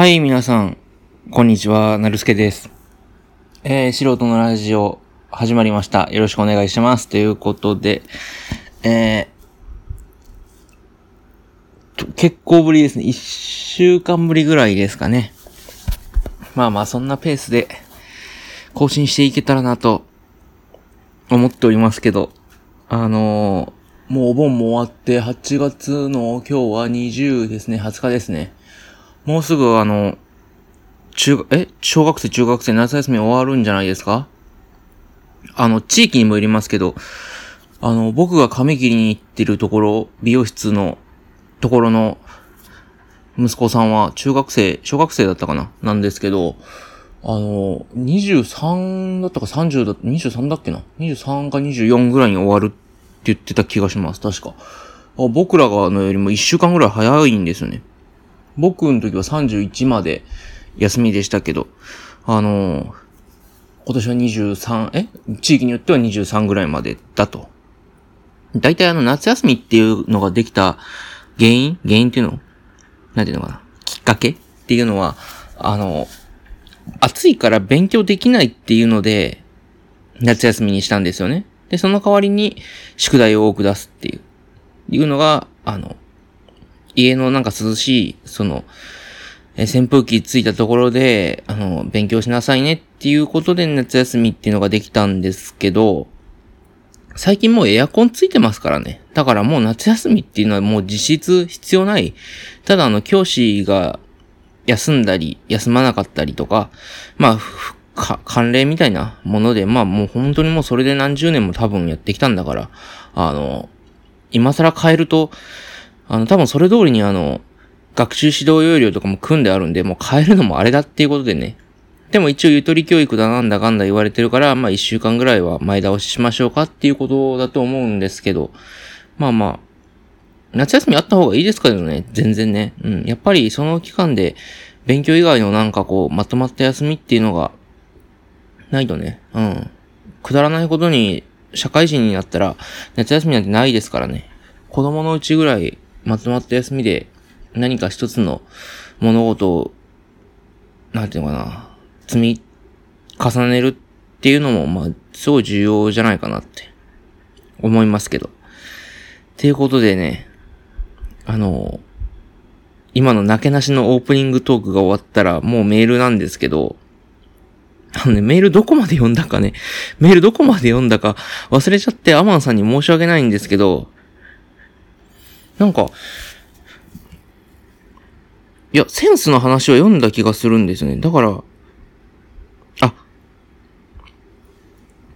はい、皆さん、こんにちは、なるすけです。えー、素人のラジオ、始まりました。よろしくお願いします。ということで、えー、結構ぶりですね。一週間ぶりぐらいですかね。まあまあ、そんなペースで、更新していけたらなと、思っておりますけど、あのーもうお盆も終わって、8月の今日は20ですね、20日ですね。もうすぐあの、中、え？小学生、中学生、夏休み終わるんじゃないですか？あの、地域にもよりますけど、あの、僕が髪切りに行ってるところ、美容室のところの息子さんは中学生、小学生だったかな？なんですけど、あの、23だったか30だ、23だっけな ?23 か24ぐらいに終わるって言ってた気がします、確か。僕らがのよりも1週間ぐらい早いんですよね。僕の時は31まで休みでしたけど、あの今年は23、え？地域によっては23ぐらいまでだと。大体あの夏休みっていうのができた原因？原因っていうの？なんていうのかな？きっかけっていうのは、あの、暑いから勉強できないっていうので、夏休みにしたんですよね。で、その代わりに宿題を多く出すっていう、いうのが、あの、家のなんか涼しい、その、え扇風機ついたところで、あの、勉強しなさいねっていうことで夏休みっていうのができたんですけど、最近もうエアコンついてますからね。だからもう夏休みっていうのはもう実質必要ない。ただあの、教師が休んだり、休まなかったりとか、まあ、か、慣例みたいなもので、まあもう本当にもうそれで何十年も多分やってきたんだから、あの、今更変えると、あの、多分それ通りにあの、学習指導要領とかも組んであるんで、もう変えるのもあれだっていうことでね。でも一応ゆとり教育だなんだかんだ言われてるから、まあ一週間ぐらいは前倒ししましょうかっていうことだと思うんですけど、まあまあ、夏休みあった方がいいですけどね、全然ね。うん。やっぱりその期間で勉強以外のなんかこう、まとまった休みっていうのが、ないとね、うん。くだらないことに、社会人になったら、夏休みなんてないですからね。子供のうちぐらい、まとまった休みで、何か一つの物事を、なんていうのかな、積み重ねるっていうのも、まあ、すごい重要じゃないかなって、思いますけど。っていうことでね、あの、今のなけなしのオープニングトークが終わったら、もうメールなんですけど、あのね、メールどこまで読んだかね、メールどこまで読んだか忘れちゃってアマンさんに申し訳ないんですけど、なんか、いや、センスの話を読んだ気がするんですよね。だから、あ、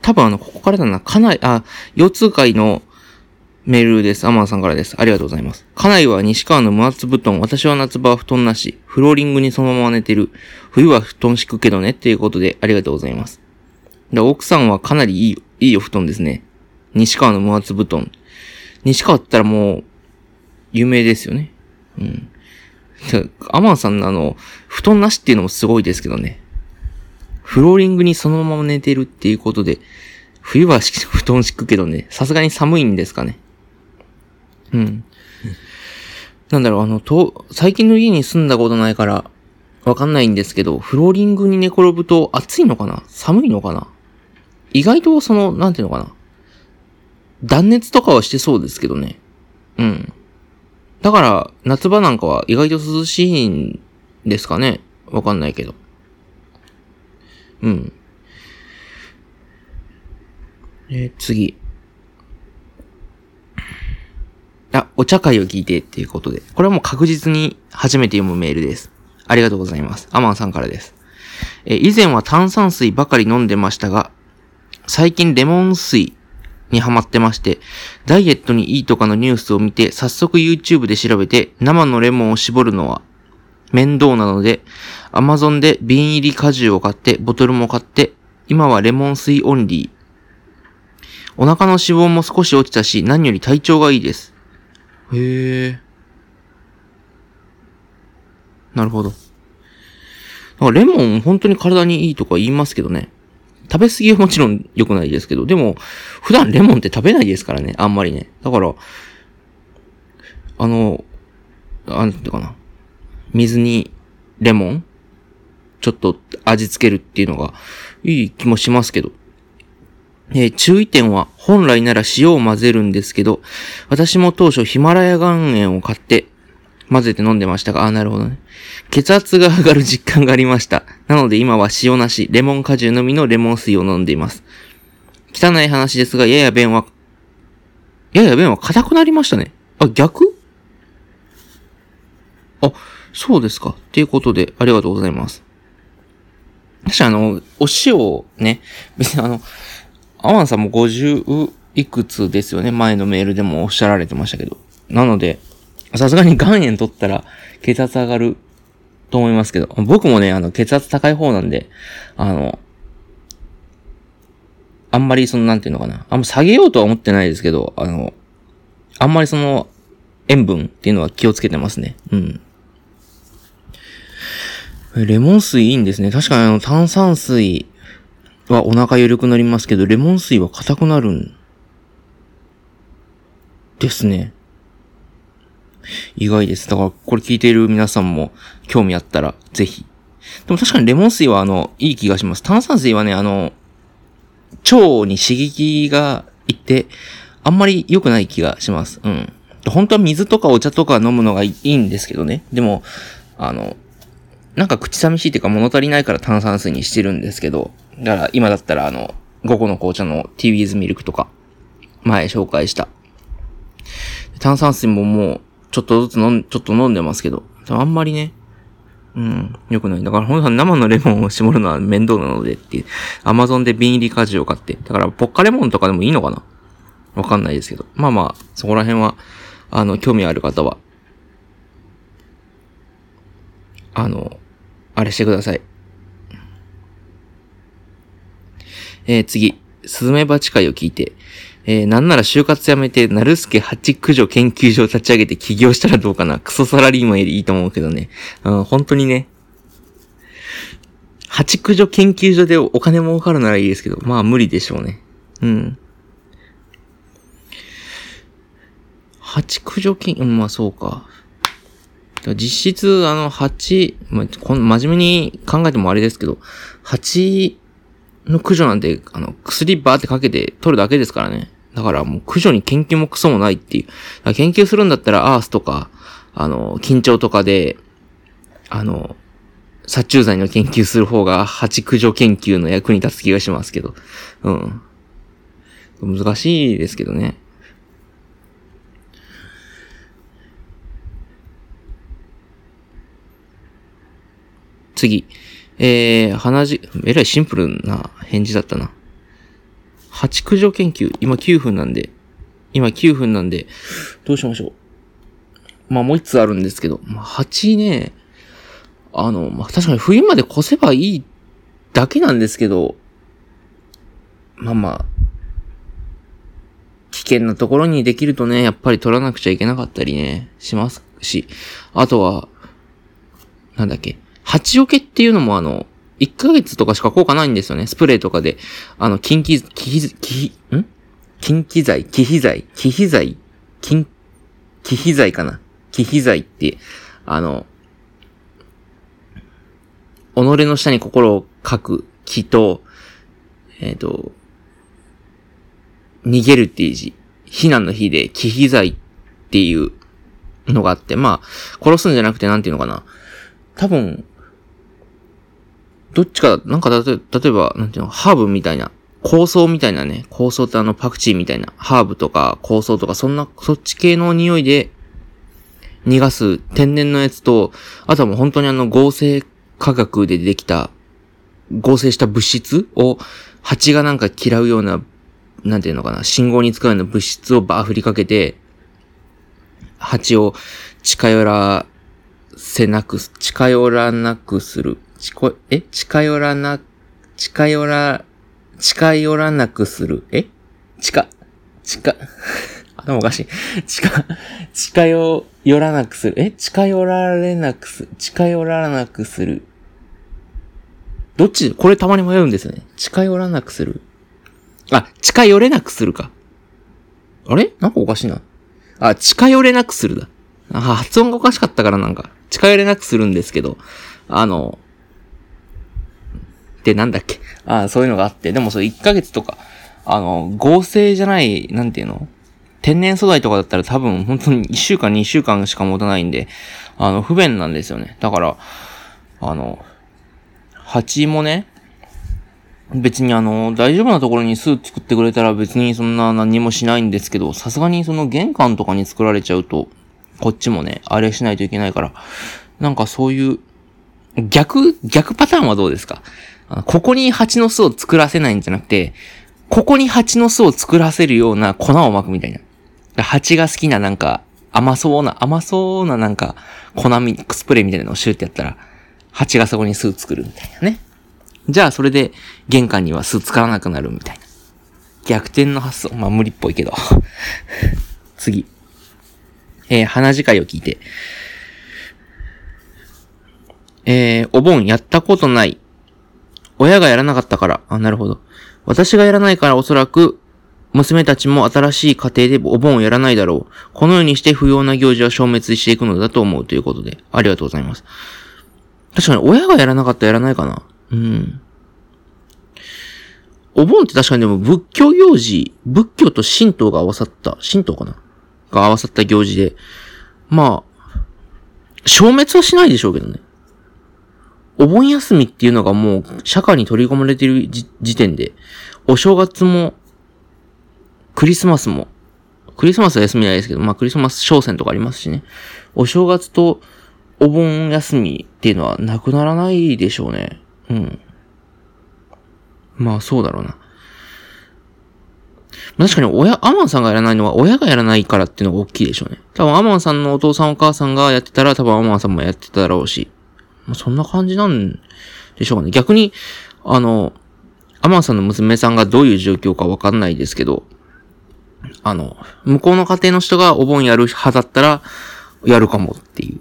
多分あの、ここからだな、かなり、あ、腰痛会のメールです。アマンさんからです。ありがとうございます。家内は西川の無圧布団。私は夏場は布団なし。フローリングにそのまま寝てる。冬は布団敷くけどね。っていうことで、ありがとうございます。で、奥さんはかなりいい、いいお布団ですね。西川の無圧布団。西川って言ったらもう、有名ですよね。うん。アマンさんのあの、布団なしっていうのもすごいですけどね。フローリングにそのまま寝てるっていうことで、冬は布団敷くけどね、さすがに寒いんですかね。うん。なんだろう、あの、と、最近の家に住んだことないから、わかんないんですけど、フローリングに寝転ぶと暑いのかな？寒いのかな？意外とその、なんていうのかな？断熱とかはしてそうですけどね。うん。だから、夏場なんかは意外と涼しいんですかねわかんないけど。うん。えー次。あ、お茶会を聞いてっていうことで。これはもう確実に初めて読むメールです。ありがとうございます。アマンさんからです。え以前は炭酸水ばかり飲んでましたが、最近レモン水にハマってまして、ダイエットにいいとかのニュースを見て、早速 YouTube で調べて、生のレモンを絞るのは面倒なので、Amazon で瓶入り果汁を買って、ボトルも買って、今はレモン水オンリー。お腹の脂肪も少し落ちたし、何より体調がいいです。へえ。なるほど。レモン本当に体にいいとか言いますけどね。食べ過ぎはもちろん良くないですけど、でも、普段レモンって食べないですからね、あんまりね。だから、あの、あなんていうかな。水にレモンちょっと味付けるっていうのがいい気もしますけど。えー、注意点は、本来なら塩を混ぜるんですけど、私も当初ヒマラヤ岩塩を買って混ぜて飲んでましたが、あ、なるほどね。血圧が上がる実感がありました。なので今は塩なし、レモン果汁のみのレモン水を飲んでいます。汚い話ですが、やや便は、やや便は硬くなりましたね。あ、逆？あ、そうですか。っていうことで、ありがとうございます。確かあの、お塩をね、別にあの、アワンさんも50いくつですよね。前のメールでもおっしゃられてましたけど。なので、さすがに岩塩取ったら血圧上がると思いますけど、僕もね、あの、血圧高い方なんで、あの、あんまりその、なんていうのかな。あんま下げようとは思ってないですけど、あの、あんまりその、塩分っていうのは気をつけてますね。うん。レモン水いいんですね。確かにあの、炭酸水はお腹緩くなりますけど、レモン水は硬くなるんですね。意外です。だから、これ聞いている皆さんも興味あったら、ぜひ。でも確かにレモン水はあの、いい気がします。炭酸水はね、あの、腸に刺激がいって、あんまり良くない気がします。うん。本当は水とかお茶とか飲むのがいいんですけどね。でも、あの、なんか口寂しいっていうか物足りないから炭酸水にしてるんですけど、だから今だったらあの、午後の紅茶の TV's ミルクとか、前紹介した。炭酸水ももう、ちょっとずつ飲ん、ちょっと飲んでますけど、あんまりね、うん、良くない。だから本当に生のレモンを絞るのは面倒なのでっていう、アマゾンで瓶入り果汁を買って、だからポッカレモンとかでもいいのかな？わかんないですけど。まあまあ、そこら辺は、あの、興味ある方は、あの、あれしてください。えー、次、スズメバチ会を聞いて、えー、なんなら就活やめて、なるすけ八駆除研究所を立ち上げて起業したらどうかな。クソサラリーマンよりいいと思うけどね。うん、本当にね。八駆除研究所でお金儲かるならいいですけど、まあ無理でしょうね。うん。八駆除研、うん、まあそうか。実質、あの、蜂、ま、この真面目に考えてもあれですけど、蜂の駆除なんて、あの、薬バーってかけて取るだけですからね。だからもう駆除に研究もクソもないっていう。研究するんだったらアースとか、あの、緊張とかで、あの、殺虫剤の研究する方が蜂駆除研究の役に立つ気がしますけど。うん。難しいですけどね。次。えー、鼻血、えらいシンプルな返事だったな。蜂駆除研究、今9分なんで、今9分なんで、どうしましょう。まあもう1つあるんですけど、まあ蜂ね、あの、まあ確かに冬まで越せばいいだけなんですけど、まあまあ、危険なところにできるとね、やっぱり取らなくちゃいけなかったりね、しますし、あとは、なんだっけ、蜂除けっていうのもあの、1ヶ月とかしか効果ないんですよね。スプレーとかで。あの、近畿、気、気、ん？近畿剤？気肥剤？気肥剤？近、気肥剤かな？気肥剤って、あの、己の下に心を書く気と、えっ、ー、と、逃げるっていう字、避難の日で気肥剤っていうのがあって、まあ、殺すんじゃなくてなんていうのかな。多分、どっちか、なんか例えば、なんていうの、ハーブみたいな、香草みたいなね、香草ってあのパクチーみたいな、ハーブとか香草とか、そんな、そっち系の匂いで逃がす天然のやつと、あとはもう本当にあの合成化学でできた、合成した物質を、蜂がなんか嫌うような、なんていうのかな、信号に使うような物質をバー振りかけて、蜂を近寄らせなく、近寄らなくする。ちこ、え？近寄らな、近寄ら、近寄らなくする？え？近、近、頭おかしい。近、近寄、寄らなくする？え？近寄られなくす、近寄らなくする？どっち？これたまに迷うんですよね。近寄らなくする？あ、近寄れなくするか。あれ？なんかおかしいな。あ、近寄れなくするだ。あ、発音がおかしかったからなんか、近寄れなくするんですけど、あの、で、なんだっけ。あそういうのがあって、でもそれ1ヶ月とか、あの、合成じゃない、なんていうの？天然素材とかだったら多分本当に1週間2週間しか持たないんで、あの、不便なんですよね。だから、あの、蜂もね、別にあの、大丈夫なところに巣作ってくれたら別にそんな何もしないんですけど、さすがにその玄関とかに作られちゃうと、こっちもね、あれしないといけないから、なんかそういう、逆、逆パターンはどうですか？ここに蜂の巣を作らせないんじゃなくて、ここに蜂の巣を作らせるような粉を巻くみたいな。蜂が好きななんか、甘そうな、甘そうななんか、粉ミックスプレーみたいなのをシューってやったら、蜂がそこに巣作るみたいなね。じゃあそれで玄関には巣作らなくなるみたいな。逆転の発想。まあ無理っぽいけど。次。えー、鼻遣いを聞いて。えー、お盆やったことない。親がやらなかったから。あ、なるほど。私がやらないからおそらく、娘たちも新しい家庭でお盆をやらないだろう。このようにして不要な行事は消滅していくのだと思うということで、ありがとうございます。確かに親がやらなかったらやらないかな。うん。お盆って確かにでも仏教行事、仏教と神道が合わさった、神道かな？が合わさった行事で、まあ、消滅はしないでしょうけどね。お盆休みっていうのがもう社会に取り込まれている時点で、お正月も、クリスマスも、クリスマスは休みないですけど、まあクリスマス商戦とかありますしね。お正月とお盆休みっていうのはなくならないでしょうね。うん。まあそうだろうな。確かに親、アマンさんがやらないのは親がやらないからっていうのが大きいでしょうね。多分アマンさんのお父さんお母さんがやってたら多分アマンさんもやってただろうし。まあ、そんな感じなんでしょうかね。逆に、あの、アマンさんの娘さんがどういう状況かわかんないですけど、あの、向こうの家庭の人がお盆やる派だったら、やるかもっていう。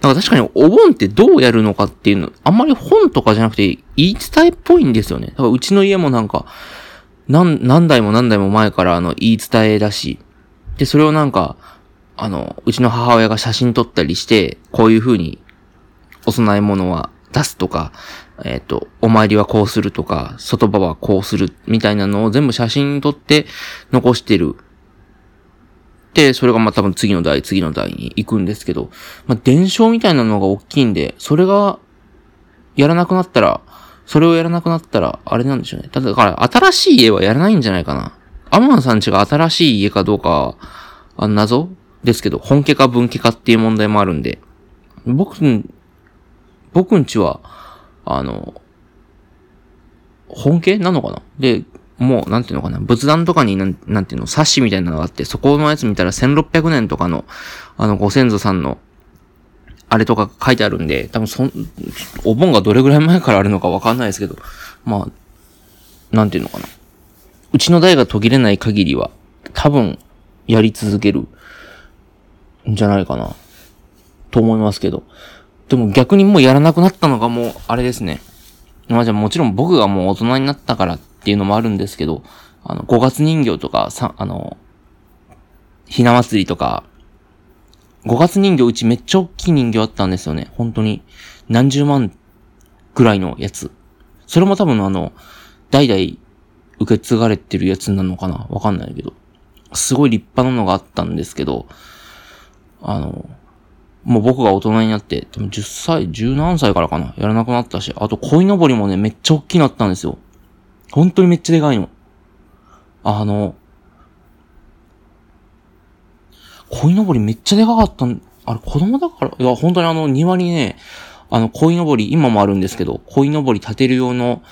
だから確かにお盆ってどうやるのかっていうの、あんまり本とかじゃなくて言い伝えっぽいんですよね。だからうちの家もなんか、何、何代も何代も前からあの言い伝えだし、で、それをなんか、あの、うちの母親が写真撮ったりして、こういう風にお供え物は出すとか、えっ、ー、と、お参りはこうするとか、外場はこうするみたいなのを全部写真に撮って残してる。で、それがまあ多分次の代、次の代に行くんですけど、まあ伝承みたいなのが大きいんで、それがやらなくなったら、それをやらなくなったら、あれなんでしょうね。ただ、だから新しい家はやらないんじゃないかな。アマンさんちが新しい家かどうか、あ謎ですけど、本家か分家かっていう問題もあるんで、僕僕んちは、あの、本家なのかな？で、もう、なんていうのかな、仏壇とかになん、なんていうの、冊子みたいなのがあって、そこのやつ見たら1600年とかの、あの、ご先祖さんの、あれとか書いてあるんで、多分そん、お盆がどれぐらい前からあるのかわかんないですけど、まあ、なんていうのかな？うちの代が途切れない限りは、多分、やり続ける、んじゃないかな。と思いますけど。でも逆にもうやらなくなったのがもう、あれですね。まあじゃあもちろん僕がもう大人になったからっていうのもあるんですけど、あの、5月人形とか、さ、あの、ひな祭りとか、5月人形うちめっちゃ大きい人形あったんですよね。本当に。何十万ぐらいのやつ。それも多分あの、代々受け継がれてるやつなのかなわかんないけど。すごい立派なのがあったんですけど、あの、もう僕が大人になって、でも10歳、10何歳からかな、やらなくなったし、あと鯉のぼりもね、めっちゃ大きくなったんですよ。本当にめっちゃでかいの。あの、鯉のぼりめっちゃでかかったん、あれ子供だから、いや、本当にあの庭にね、あの鯉のぼり、今もあるんですけど、鯉のぼり立てる用の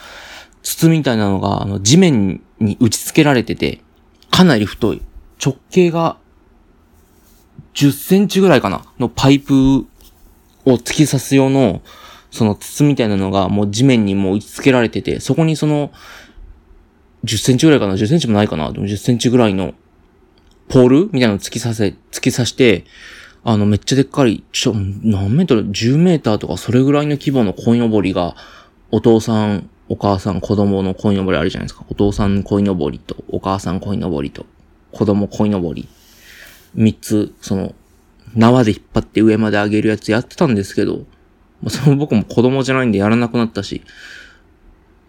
筒みたいなのが、あの地面に打ち付けられてて、かなり太い。直径が10センチぐらいかな？のパイプを突き刺す用の、その筒みたいなのがもう地面にもう打ち付けられてて、そこにその、10センチぐらいかな ?10 センチもないかな？でも10センチぐらいの、ポール？みたいなの突き刺せ、突き刺して、あの、めっちゃでっかい、ちょ、何メートル ?10 メーターとかそれぐらいの規模の鯉のぼりが、お父さん、お母さん、子供の鯉のぼりあるじゃないですか。お父さん鯉のぼりと、お母さん鯉のぼりと、子供鯉のぼり三つ、その、縄で引っ張って上まで上げるやつやってたんですけど、まあ、その僕も子供じゃないんでやらなくなったし。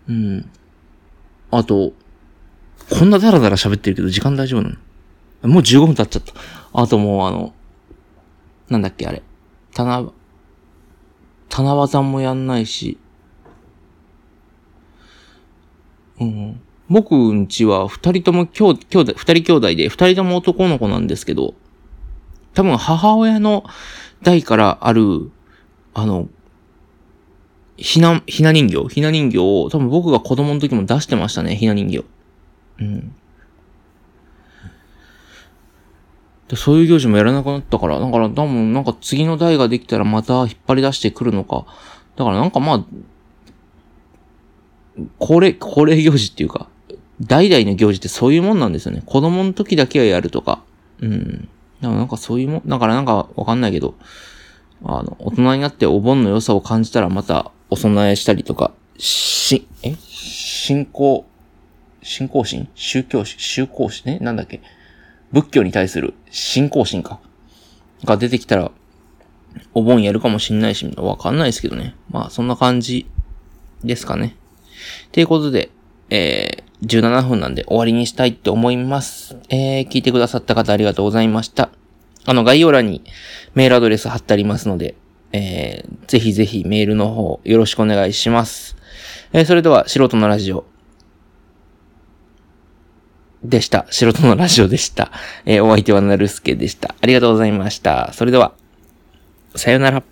うん。あと、こんなダラダラ喋ってるけど時間大丈夫なの？もう15分経っちゃった。あともうあの、なんだっけあれ。棚、七夕もやんないし。うん。僕んちは二人とも兄弟、二人兄弟で、二人とも男の子なんですけど、多分母親の代からある、あの、ひな、ひな人形ひな人形を多分僕が子供の時も出してましたね、ひな人形。うん。そういう行事もやらなくなったから、だから多分なんか次の代ができたらまた引っ張り出してくるのか。だからなんかまあ、恒例、恒例行事っていうか、代々の行事ってそういうもんなんですよね。子供の時だけはやるとか。うん。だからなんかそういうもん、だからなんかわかんないけど、あの、大人になってお盆の良さを感じたらまたお供えしたりとか、し、え？信仰、信仰心？宗教心？宗教心？ねなんだっけ？仏教に対する信仰心か？が出てきたら、お盆やるかもしんないし、わかんないですけどね。まあ、そんな感じですかね。ということで、えー、17分なんで終わりにしたいって思います。えー、聞いてくださった方ありがとうございました。あの、概要欄にメールアドレス貼ってありますので、えー、ぜひぜひメールの方よろしくお願いします。えー、それでは、素人のラジオでした。素人のラジオでした。えー、お相手はなるすけでした。ありがとうございました。それでは、さよなら。